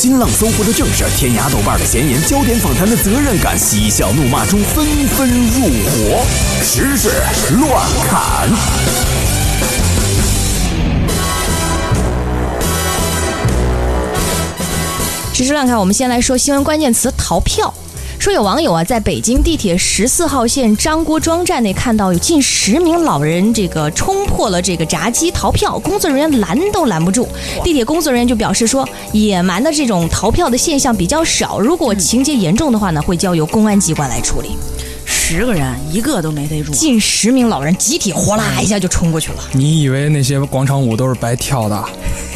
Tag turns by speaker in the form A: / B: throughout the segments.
A: 新浪、搜狐的正事，天涯、豆瓣的闲言，焦点访谈的责任感，嬉笑怒骂中纷纷入伙，时事乱砍。
B: 时事乱看，我们先来说新闻关键词：逃票。说有网友啊，在北京地铁十四号线张郭庄站内看到有近十名老人，这个冲破了这个闸机逃票，工作人员拦都拦不住。地铁工作人员就表示说，野蛮的这种逃票的现象比较少，如果情节严重的话呢，会交由公安机关来处理。
C: 十个人一个都没逮住，
B: 近十名老人集体哗啦一下就冲过去了。
D: 你以为那些广场舞都是白跳的？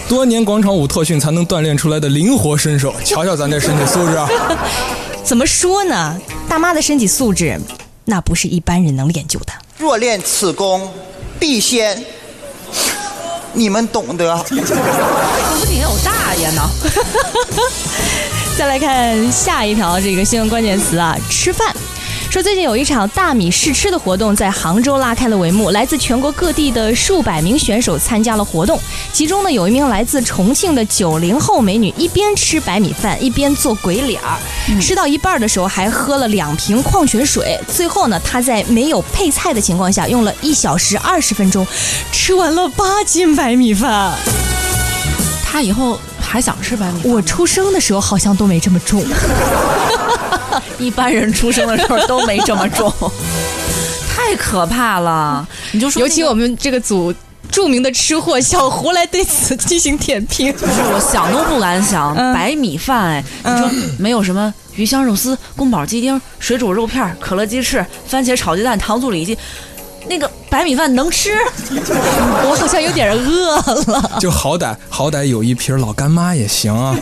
D: 多年广场舞特训才能锻炼出来的灵活身手，瞧瞧咱这身体素质。
B: 怎么说呢？大妈的身体素质，那不是一般人能练就的。
E: 若练此功，必先，你们懂得。
C: 不仅有大爷呢？
B: 再来看下一条这个新闻关键词啊，吃饭。说最近有一场大米试吃的活动在杭州拉开了帷幕，来自全国各地的数百名选手参加了活动。其中呢，有一名来自重庆的九零后美女，一边吃白米饭一边做鬼脸儿，吃到一半的时候还喝了两瓶矿泉水。最后呢，她在没有配菜的情况下，用了一小时二十分钟，吃完了八斤白米饭。
C: 他以后还想吃白米饭？
B: 我出生的时候好像都没这么重。
C: 一般人出生的时候都没这么重，太可怕了！你就说，
B: 尤其我们这个组著名的吃货小胡来对此进行点评。
C: 我想都不敢想，白米饭哎，你说没有什么鱼香肉丝、宫保鸡丁、水煮肉片、可乐鸡翅、番茄炒鸡蛋、糖醋里脊，那个白米饭能吃？
B: 我好像有点饿了。
D: 就好歹好歹有一瓶老干妈也行啊，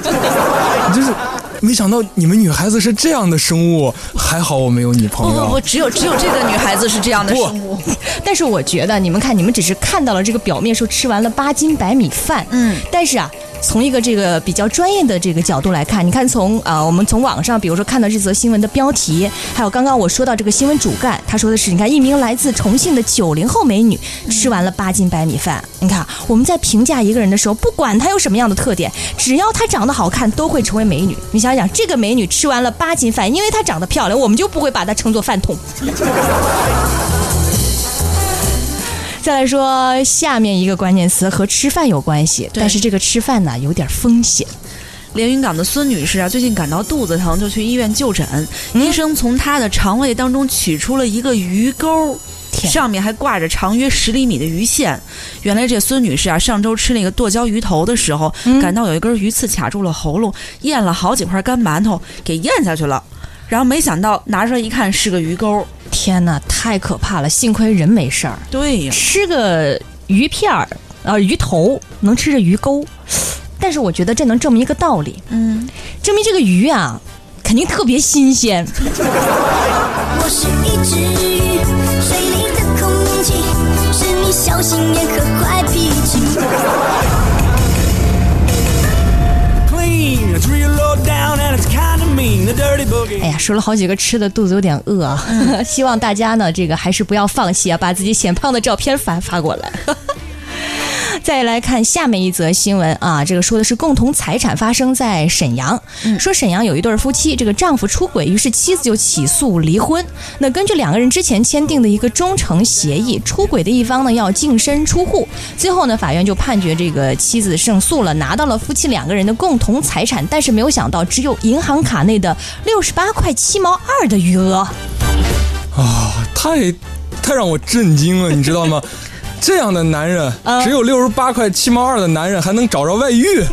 D: 就是。没想到你们女孩子是这样的生物，还好我没有女朋
C: 友。不不不，只有只有这个女孩子是这样的生物。
B: 但是我觉得，你们看，你们只是看到了这个表面，说吃完了八斤白米饭。嗯，但是啊。从一个这个比较专业的这个角度来看，你看从呃我们从网上比如说看到这则新闻的标题，还有刚刚我说到这个新闻主干，他说的是你看一名来自重庆的九零后美女吃完了八斤白米饭。你看我们在评价一个人的时候，不管她有什么样的特点，只要她长得好看，都会成为美女。你想想，这个美女吃完了八斤饭，因为她长得漂亮，我们就不会把她称作饭桶。再来说下面一个关键词和吃饭有关系，但是这个吃饭呢有点风险。
C: 连云港的孙女士啊，最近感到肚子疼，就去医院就诊。医生从她的肠胃当中取出了一个鱼钩，上面还挂着长约十厘米的鱼线。原来这孙女士啊，上周吃那个剁椒鱼头的时候，感到有一根鱼刺卡住了喉咙，咽了好几块干馒头，给咽下去了。然后没想到拿出来一看，是个鱼钩。
B: 天哪，太可怕了！幸亏人没事儿。
C: 对呀，
B: 吃个鱼片儿，呃，鱼头能吃着鱼钩，但是我觉得这能证明一个道理，嗯，证明这个鱼啊，肯定特别新鲜。我是一只鱼，水里的空气是你小心眼和坏脾气。哎呀，说了好几个吃的，肚子有点饿啊！希望大家呢，这个还是不要放弃啊，把自己显胖的照片发发过来。再来看下面一则新闻啊，这个说的是共同财产发生在沈阳。说沈阳有一对夫妻，这个丈夫出轨，于是妻子就起诉离婚。那根据两个人之前签订的一个忠诚协议，出轨的一方呢要净身出户。最后呢，法院就判决这个妻子胜诉了，拿到了夫妻两个人的共同财产。但是没有想到，只有银行卡内的六十八块七毛二的余额。
D: 啊，太，太让我震惊了，你知道吗？这样的男人，只有六十八块七毛二的男人还能找着外遇。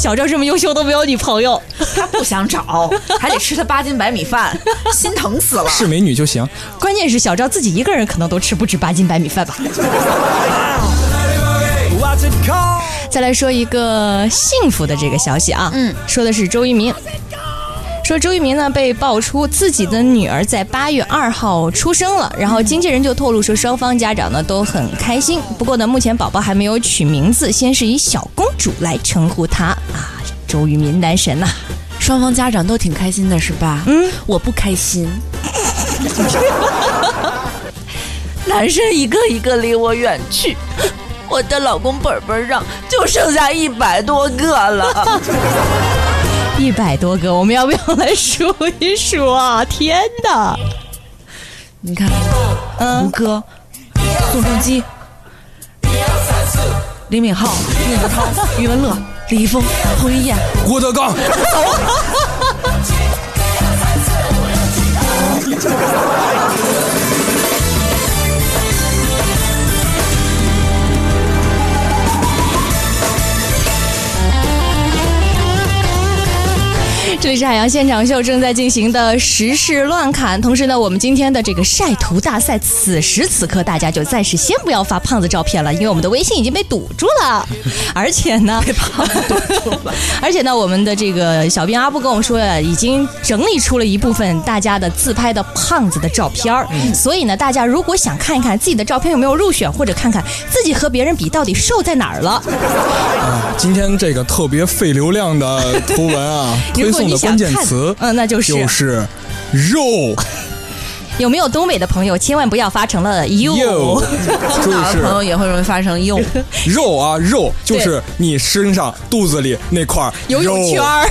B: 小赵这么优秀都没有女朋友，
C: 他不想找，还得吃他八斤白米饭，心疼死了。
D: 是美女就行。
B: 关键是小赵自己一个人可能都吃不止八斤白米饭吧。再来说一个幸福的这个消息啊，嗯，说的是周渝民。说周渝民呢被爆出自己的女儿在八月二号出生了，然后经纪人就透露说双方家长呢都很开心，不过呢目前宝宝还没有取名字，先是以小公主来称呼她啊。周渝民男神呐，
C: 双方家长都挺开心的是吧？嗯，我不开心，男生一个一个离我远去，我的老公本本上就剩下一百多个了。
B: 一百多个，我们要不要来数一数啊？天哪！
C: 你看，胡歌、宋仲基、李敏镐、宁泽涛、余文乐、李易峰、彭于晏、
D: 郭德纲。
B: 这里是海洋现场秀正在进行的时事乱侃，同时呢，我们今天的这个晒图大赛，此时此刻大家就暂时先不要发胖子照片了，因为我们的微信已经被堵住了，而且呢，
C: 被胖子堵住了，
B: 而且呢，我们的这个小编阿布跟我们说呀，已经整理出了一部分大家的自拍的胖子的照片儿，所以呢，大家如果想看一看自己的照片有没有入选，或者看看自己和别人比到底瘦在哪儿了，
D: 啊，今天这个特别费流量的图文啊，推送。的关键词，
B: 嗯，那就是
D: 就是肉。
B: 有没有东北的朋友，千万不要发成了 you。
C: 中 哪的朋友也会容易发成 you。
D: 肉啊，肉就是你身上肚子里那块
B: 游泳圈儿。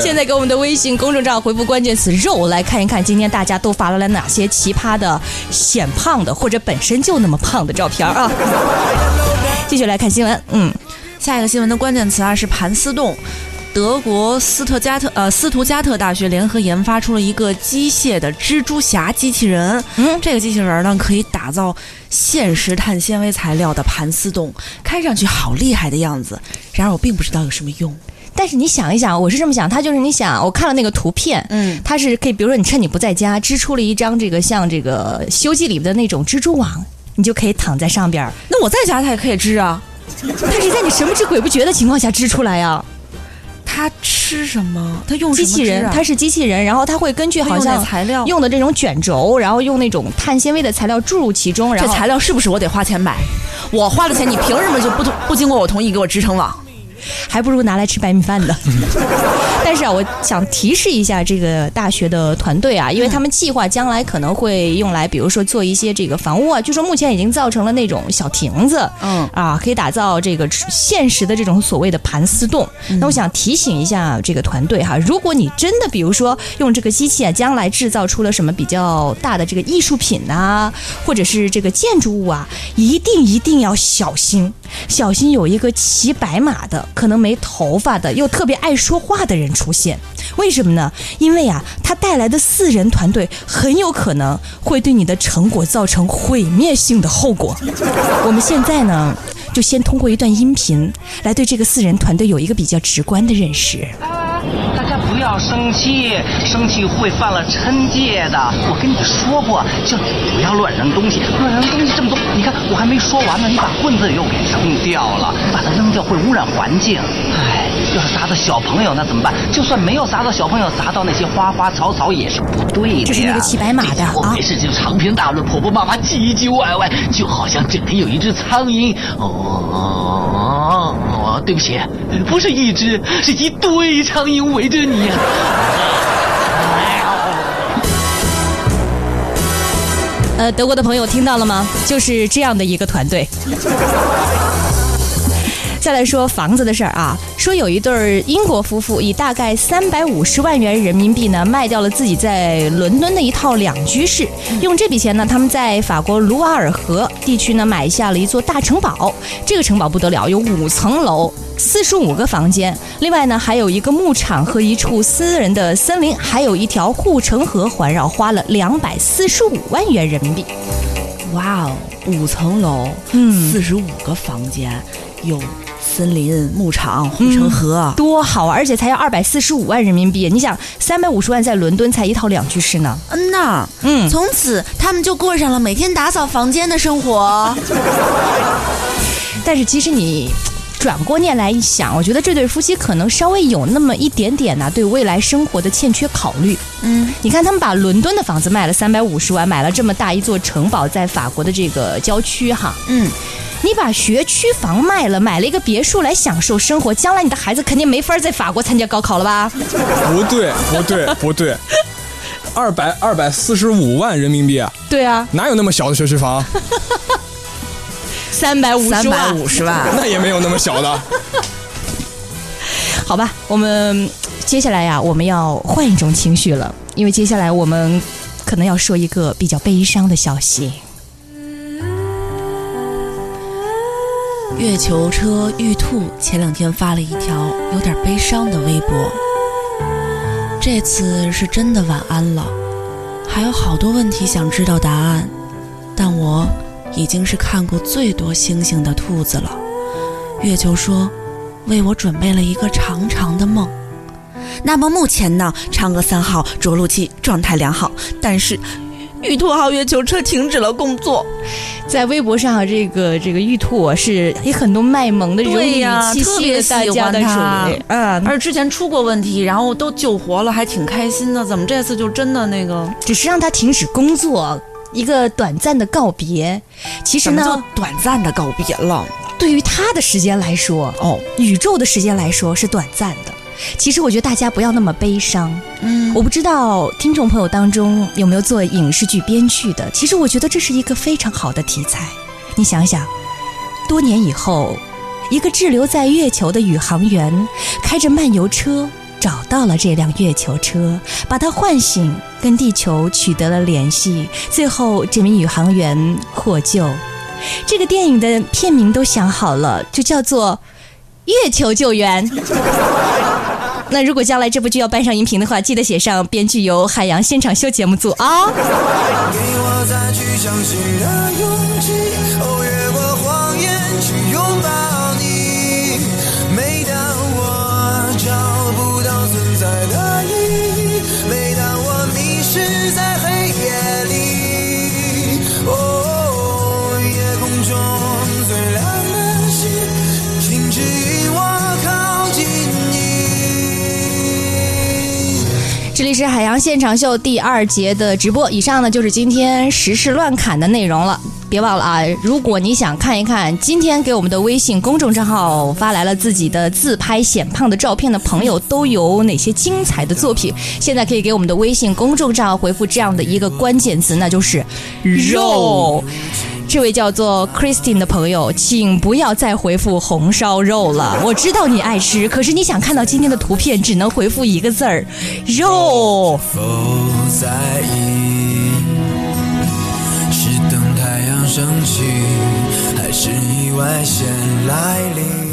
B: 现在给我们的微信公众账号回复关键词“肉”，来看一看今天大家都发了哪些奇葩的显胖的或者本身就那么胖的照片啊。继续来看新闻，嗯，
C: 下一个新闻的关键词啊是盘丝洞。德国斯特加特呃斯图加特大学联合研发出了一个机械的蜘蛛侠机器人。嗯，这个机器人呢可以打造现实碳纤维材料的盘丝洞，看上去好厉害的样子。然而我并不知道有什么用。
B: 但是你想一想，我是这么想，它就是你想，我看了那个图片，嗯，它是可以，比如说你趁你不在家织出了一张这个像这个《西游记》里的那种蜘蛛网，你就可以躺在上边。
C: 那我在家它也可以织啊，
B: 它是在你神不知鬼不觉的情况下织出来呀。
C: 它吃什么？它用
B: 机器人，它是机器人，然后它会根据好像
C: 材料
B: 用的这种卷轴，然后用那种碳纤维的材料注入其中。
C: 这材料是不是我得花钱买？我花了钱，你凭什么就不不经过我同意给我织成网？
B: 还不如拿来吃白米饭的。但是啊，我想提示一下这个大学的团队啊，因为他们计划将来可能会用来，比如说做一些这个房屋啊。据说目前已经造成了那种小亭子，嗯啊，可以打造这个现实的这种所谓的盘丝洞。那我想提醒一下这个团队哈，如果你真的比如说用这个机器啊，将来制造出了什么比较大的这个艺术品呐，或者是这个建筑物啊，一定一定要小心，小心有一个骑白马的。可能没头发的，又特别爱说话的人出现，为什么呢？因为啊，他带来的四人团队很有可能会对你的成果造成毁灭性的后果。我们现在呢，就先通过一段音频来对这个四人团队有一个比较直观的认识。
F: 大家不要生气，生气会犯了嗔戒的。我跟你说过，叫你不要乱扔东西，乱扔东西这么多。你看我还没说完呢，你把棍子又给扔掉了，把它扔掉会污染环境。唉，要是砸到小朋友那怎么办？就算没有砸到小朋友，砸到那些花花草草也是不对的。
B: 就是那个骑白马的啊！
F: 我没事就长篇大论，婆婆妈妈唧唧歪歪，就好像这里有一只苍蝇。哦哦，对不起，不是一只，是一堆苍蝇。围着你，
B: 呃，德国的朋友听到了吗？就是这样的一个团队。再来说房子的事儿啊，说有一对英国夫妇以大概三百五十万元人民币呢，卖掉了自己在伦敦的一套两居室，用这笔钱呢，他们在法国卢瓦尔河地区呢买下了一座大城堡。这个城堡不得了，有五层楼，四十五个房间，另外呢还有一个牧场和一处私人的森林，还有一条护城河环绕，花了两百四十五万元人民币。
C: 哇哦，五层楼，嗯，四十五个房间，有。森林、牧场、护城河，
B: 多好啊！而且才要二百四十五万人民币。你想，三百五十万在伦敦才一套两居室呢。
C: 嗯呐，嗯，从此他们就过上了每天打扫房间的生活。
B: 但是其实你转过念来一想，我觉得这对夫妻可能稍微有那么一点点呢，对未来生活的欠缺考虑。嗯，你看他们把伦敦的房子卖了三百五十万，买了这么大一座城堡在法国的这个郊区哈。嗯。你把学区房卖了，买了一个别墅来享受生活，将来你的孩子肯定没法在法国参加高考了吧？
D: 不对，不对，不对，二百二百四十五万人民币啊！
B: 对啊，
D: 哪有那么小的学区房？
B: 三百五
C: 三百
B: 十万，
C: 五十万，
D: 那也没有那么小的。
B: 好吧，我们接下来呀，我们要换一种情绪了，因为接下来我们可能要说一个比较悲伤的消息。
C: 月球车玉兔前两天发了一条有点悲伤的微博，这次是真的晚安了，还有好多问题想知道答案，但我已经是看过最多星星的兔子了。月球说，为我准备了一个长长的梦。那么目前呢，嫦娥三号着陆器状态良好，但是玉兔号月球车停止了工作。
B: 在微博上，这个这个玉兔啊是有很多卖萌的、柔
C: 对
B: 语
C: 呀，
B: 气息
C: 特别喜
B: 的大家的
C: 欢他嗯，而之前出过问题，然后都救活了，还挺开心的。怎么这次就真的那个？
B: 只是让他停止工作，一个短暂的告别。其实呢
C: 短暂的告别了？
B: 对于他的时间来说，
C: 哦，
B: 宇宙的时间来说是短暂的。其实我觉得大家不要那么悲伤。
C: 嗯，
B: 我不知道听众朋友当中有没有做影视剧编剧的。其实我觉得这是一个非常好的题材。你想想，多年以后，一个滞留在月球的宇航员开着漫游车找到了这辆月球车，把它唤醒，跟地球取得了联系，最后这名宇航员获救。这个电影的片名都想好了，就叫做《月球救援》。那如果将来这部剧要搬上荧屏的话，记得写上编剧由海洋现场秀节目组啊。
G: 给我再去相信的勇气，哦，
B: 这里是海洋现场秀第二节的直播，以上呢就是今天时事乱侃的内容了。别忘了啊，如果你想看一看今天给我们的微信公众账号发来了自己的自拍显胖的照片的朋友都有哪些精彩的作品，现在可以给我们的微信公众账号回复这样的一个关键词，那就是肉。这位叫做 Christine 的朋友，请不要再回复红烧肉了。我知道你爱吃，可是你想看到今天的图片，只能回复一个字儿——肉。
G: 否在意？生气，还是意外先来临？